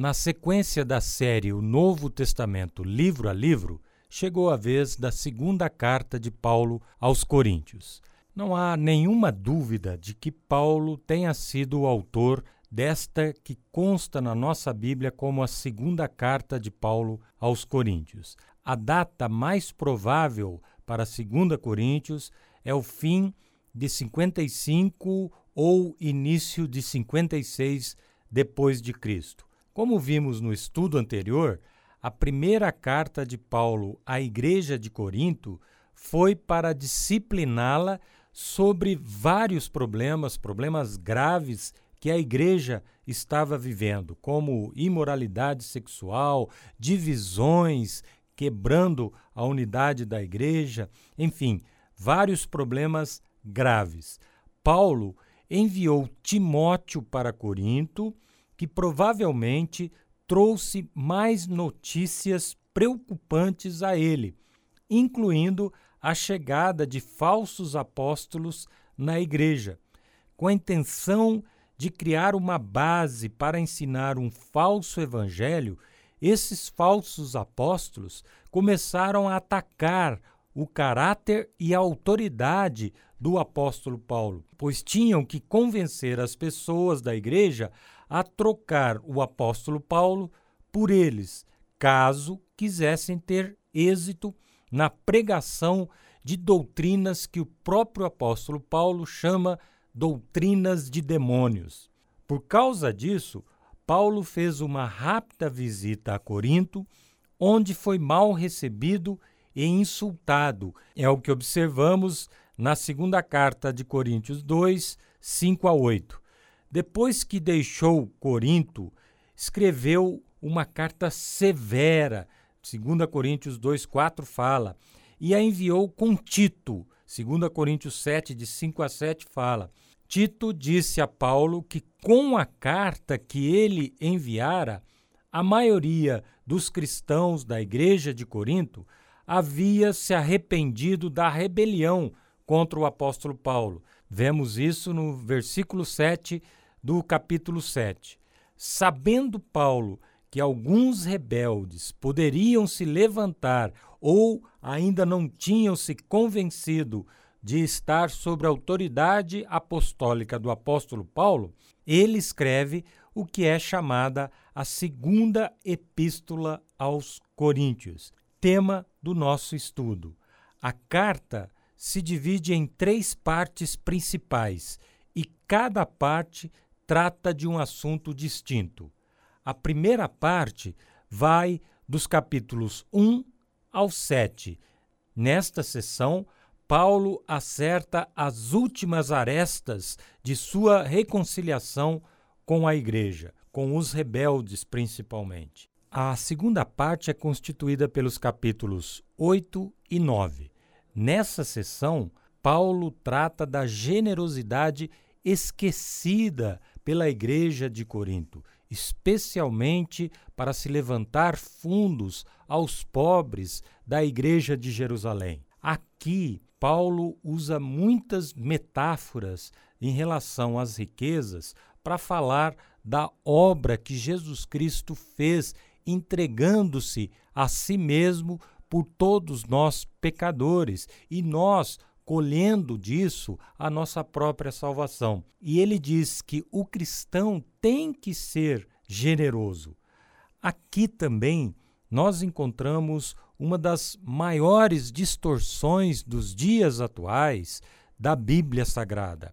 Na sequência da série O Novo Testamento, livro a livro, chegou a vez da segunda carta de Paulo aos Coríntios. Não há nenhuma dúvida de que Paulo tenha sido o autor desta que consta na nossa Bíblia como a segunda carta de Paulo aos Coríntios. A data mais provável para 2 Coríntios é o fim de 55 ou início de 56 depois de Cristo. Como vimos no estudo anterior, a primeira carta de Paulo à igreja de Corinto foi para discipliná-la sobre vários problemas, problemas graves que a igreja estava vivendo, como imoralidade sexual, divisões, quebrando a unidade da igreja, enfim, vários problemas graves. Paulo enviou Timóteo para Corinto, que provavelmente trouxe mais notícias preocupantes a ele, incluindo a chegada de falsos apóstolos na igreja, com a intenção de criar uma base para ensinar um falso evangelho. Esses falsos apóstolos começaram a atacar o caráter e a autoridade do apóstolo Paulo, pois tinham que convencer as pessoas da igreja a trocar o apóstolo Paulo por eles, caso quisessem ter êxito na pregação de doutrinas que o próprio apóstolo Paulo chama doutrinas de demônios. Por causa disso, Paulo fez uma rápida visita a Corinto, onde foi mal recebido e insultado. É o que observamos na segunda carta de Coríntios 2, 5 a 8. Depois que deixou Corinto, escreveu uma carta severa, 2 Coríntios 2, 4 fala, e a enviou com Tito, 2 Coríntios 7, de 5 a 7 fala. Tito disse a Paulo que com a carta que ele enviara, a maioria dos cristãos da igreja de Corinto havia se arrependido da rebelião contra o apóstolo Paulo. Vemos isso no versículo 7 do capítulo 7. Sabendo Paulo que alguns rebeldes poderiam se levantar ou ainda não tinham se convencido de estar sob a autoridade apostólica do apóstolo Paulo, ele escreve o que é chamada a segunda epístola aos Coríntios tema do nosso estudo. A carta se divide em três partes principais e cada parte trata de um assunto distinto. A primeira parte vai dos capítulos 1 ao 7. Nesta sessão, Paulo acerta as últimas arestas de sua reconciliação com a igreja, com os rebeldes principalmente. A segunda parte é constituída pelos capítulos 8 e 9. Nessa sessão, Paulo trata da generosidade esquecida pela igreja de Corinto, especialmente para se levantar fundos aos pobres da igreja de Jerusalém. Aqui, Paulo usa muitas metáforas em relação às riquezas para falar da obra que Jesus Cristo fez entregando-se a si mesmo por todos nós pecadores e nós colhendo disso a nossa própria salvação. E ele diz que o cristão tem que ser generoso. Aqui também nós encontramos uma das maiores distorções dos dias atuais da Bíblia Sagrada.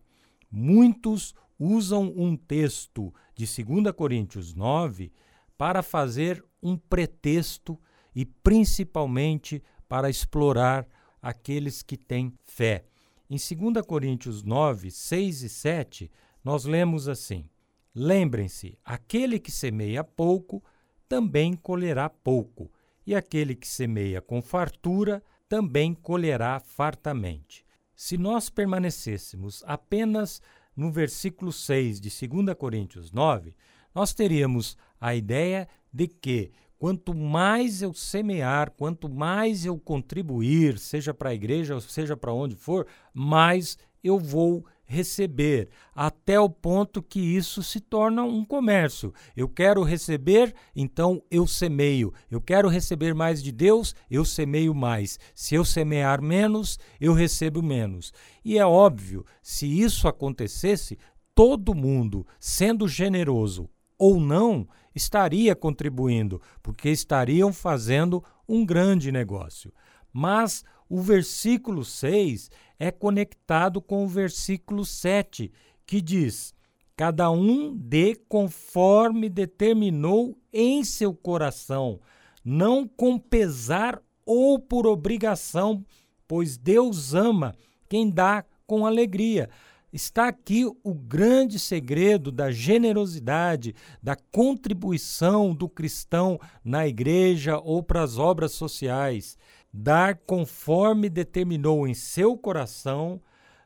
Muitos usam um texto de 2 Coríntios 9 para fazer um pretexto e principalmente para explorar aqueles que têm fé. Em 2 Coríntios 9, 6 e 7, nós lemos assim: Lembrem-se, aquele que semeia pouco também colherá pouco, e aquele que semeia com fartura também colherá fartamente. Se nós permanecêssemos apenas no versículo 6 de 2 Coríntios 9, nós teríamos a ideia de que quanto mais eu semear, quanto mais eu contribuir, seja para a igreja ou seja para onde for, mais eu vou receber, até o ponto que isso se torna um comércio. Eu quero receber, então eu semeio. Eu quero receber mais de Deus, eu semeio mais. Se eu semear menos, eu recebo menos. E é óbvio, se isso acontecesse, todo mundo, sendo generoso ou não, estaria contribuindo, porque estariam fazendo um grande negócio. Mas o versículo 6 é conectado com o versículo 7, que diz: Cada um dê conforme determinou em seu coração, não com pesar ou por obrigação, pois Deus ama quem dá com alegria. Está aqui o grande segredo da generosidade, da contribuição do cristão na igreja ou para as obras sociais dar conforme determinou em seu coração,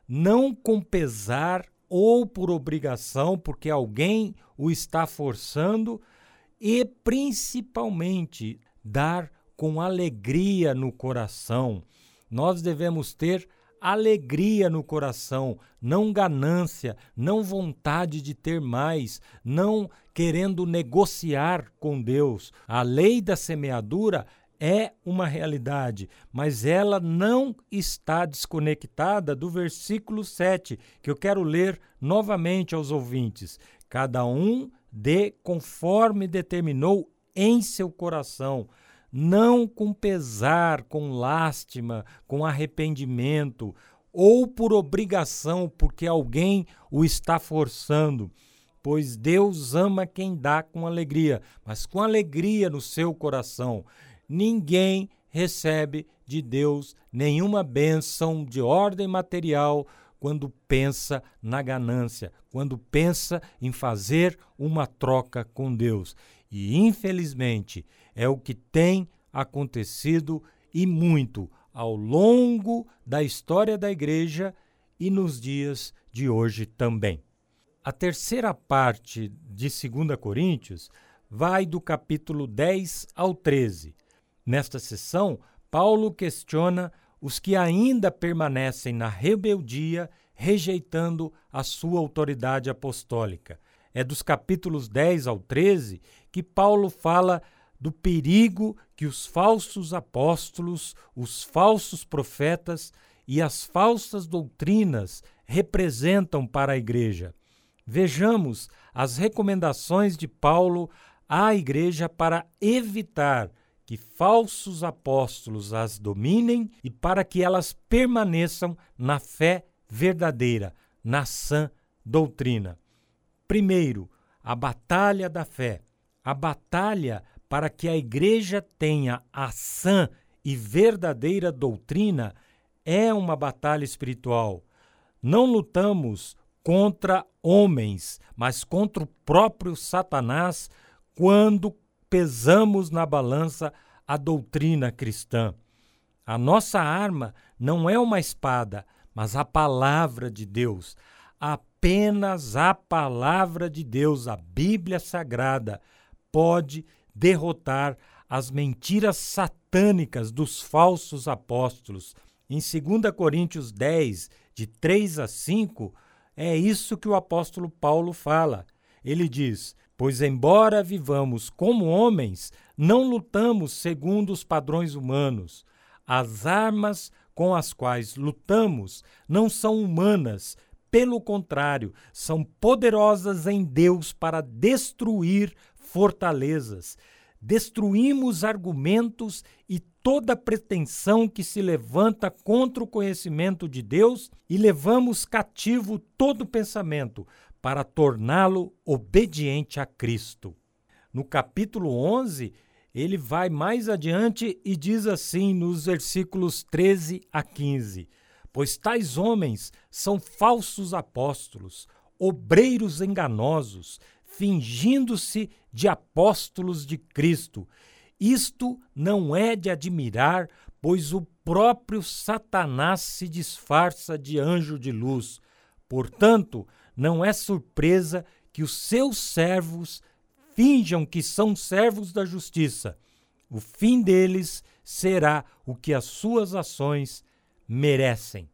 não com pesar ou por obrigação, porque alguém o está forçando, e principalmente dar com alegria no coração. Nós devemos ter alegria no coração, não ganância, não vontade de ter mais, não querendo negociar com Deus. A lei da semeadura é uma realidade, mas ela não está desconectada do versículo 7, que eu quero ler novamente aos ouvintes. Cada um dê conforme determinou em seu coração, não com pesar, com lástima, com arrependimento, ou por obrigação, porque alguém o está forçando pois Deus ama quem dá com alegria, mas com alegria no seu coraão ninguém recebe de Deus nenhuma bênção de ordem material quando pensa na ganância, quando pensa em fazer uma troca com Deus. E infelizmente é o que tem acontecido e muito ao longo da história da igreja e nos dias de hoje também. A terceira parte de 2 Coríntios vai do capítulo 10 ao 13 Nesta sessão, Paulo questiona os que ainda permanecem na rebeldia, rejeitando a sua autoridade apostólica. É dos capítulos 10 ao 13 que Paulo fala do perigo que os falsos apóstolos, os falsos profetas e as falsas doutrinas representam para a igreja. Vejamos as recomendações de Paulo à igreja para evitar que falsos apóstolos as dominem e para que elas permaneçam na fé verdadeira, na sã doutrina. Primeiro, a batalha da fé. A batalha para que a igreja tenha a sã e verdadeira doutrina é uma batalha espiritual. Não lutamos contra homens, mas contra o próprio Satanás quando pesamos na balança a doutrina cristã. A nossa arma não é uma espada, mas a palavra de Deus. Apenas a palavra de Deus, a Bíblia Sagrada, pode derrotar as mentiras satânicas dos falsos apóstolos. Em 2 Coríntios 10, de 3 a 5, é isso que o apóstolo Paulo fala. Ele diz: Pois, embora vivamos como homens, não lutamos segundo os padrões humanos. As armas com as quais lutamos não são humanas, pelo contrário, são poderosas em Deus para destruir fortalezas. Destruímos argumentos e toda pretensão que se levanta contra o conhecimento de Deus e levamos cativo todo pensamento para torná-lo obediente a Cristo. No capítulo 11, ele vai mais adiante e diz assim nos versículos 13 a 15: Pois tais homens são falsos apóstolos, obreiros enganosos, fingindo-se de apóstolos de Cristo. Isto não é de admirar, pois o próprio Satanás se disfarça de anjo de luz. Portanto, não é surpresa que os seus servos finjam que são servos da justiça. O fim deles será o que as suas ações merecem.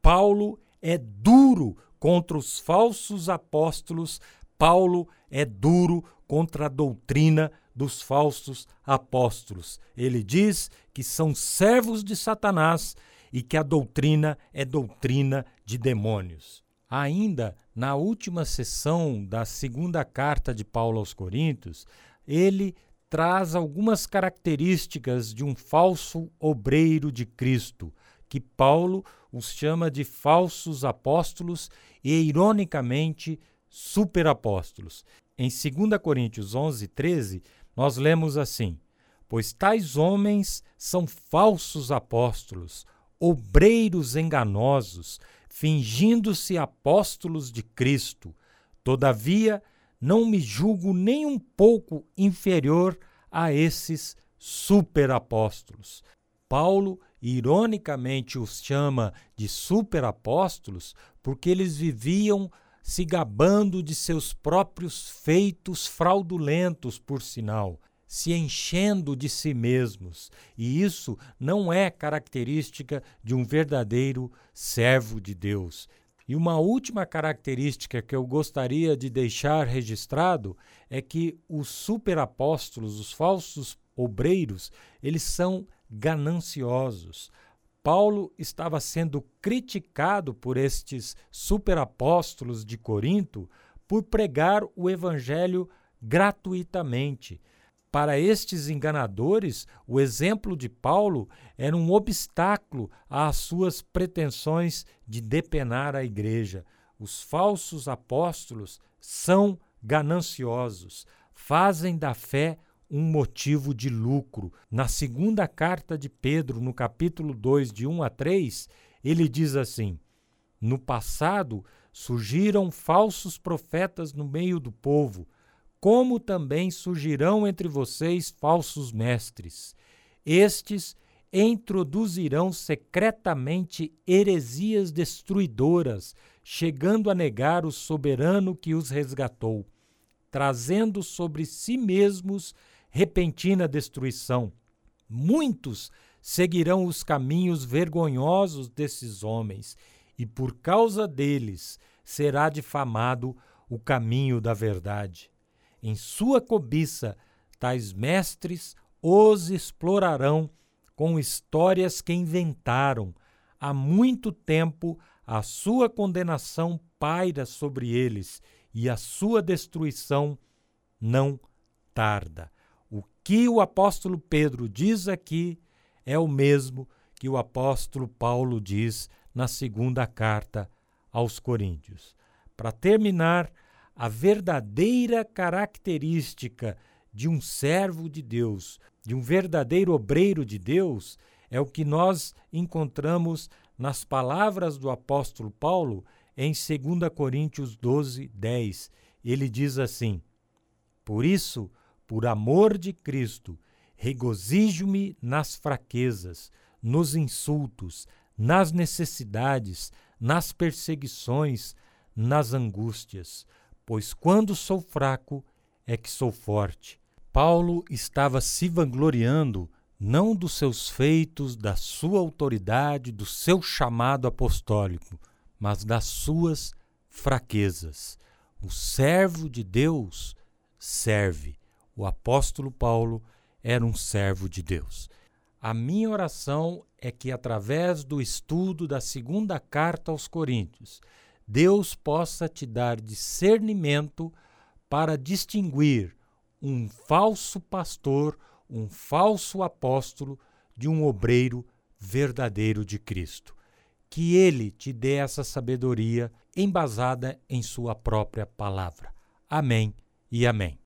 Paulo é duro contra os falsos apóstolos, Paulo é duro contra a doutrina dos falsos apóstolos. Ele diz que são servos de Satanás e que a doutrina é doutrina de demônios. Ainda na última sessão da segunda carta de Paulo aos Coríntios, ele traz algumas características de um falso obreiro de Cristo, que Paulo os chama de falsos apóstolos e, ironicamente, superapóstolos. Em 2 Coríntios 11, 13, nós lemos assim: Pois tais homens são falsos apóstolos, obreiros enganosos, fingindo-se apóstolos de Cristo. Todavia, não me julgo nem um pouco inferior a esses superapóstolos. Paulo, ironicamente, os chama de superapóstolos porque eles viviam se gabando de seus próprios feitos fraudulentos, por sinal, se enchendo de si mesmos. E isso não é característica de um verdadeiro servo de Deus. E uma última característica que eu gostaria de deixar registrado é que os superapóstolos, os falsos obreiros, eles são gananciosos. Paulo estava sendo criticado por estes superapóstolos de Corinto por pregar o evangelho gratuitamente. Para estes enganadores, o exemplo de Paulo era um obstáculo às suas pretensões de depenar a igreja. Os falsos apóstolos são gananciosos, fazem da fé um motivo de lucro. Na segunda carta de Pedro, no capítulo 2, de 1 a 3, ele diz assim: No passado surgiram falsos profetas no meio do povo, como também surgirão entre vocês falsos mestres. Estes introduzirão secretamente heresias destruidoras, chegando a negar o soberano que os resgatou, trazendo sobre si mesmos repentina destruição. Muitos seguirão os caminhos vergonhosos desses homens, e por causa deles será difamado o caminho da verdade. Em sua cobiça, tais mestres os explorarão com histórias que inventaram. Há muito tempo a sua condenação paira sobre eles e a sua destruição não tarda que o apóstolo Pedro diz aqui é o mesmo que o apóstolo Paulo diz na segunda carta aos Coríntios. Para terminar, a verdadeira característica de um servo de Deus, de um verdadeiro obreiro de Deus, é o que nós encontramos nas palavras do apóstolo Paulo em 2 Coríntios 12, 10. Ele diz assim: Por isso, por amor de Cristo, regozijo-me nas fraquezas, nos insultos, nas necessidades, nas perseguições, nas angústias, pois quando sou fraco é que sou forte. Paulo estava se vangloriando não dos seus feitos, da sua autoridade, do seu chamado apostólico, mas das suas fraquezas. O servo de Deus serve o apóstolo Paulo era um servo de Deus. A minha oração é que, através do estudo da segunda carta aos Coríntios, Deus possa te dar discernimento para distinguir um falso pastor, um falso apóstolo de um obreiro verdadeiro de Cristo. Que Ele te dê essa sabedoria embasada em Sua própria palavra. Amém e amém.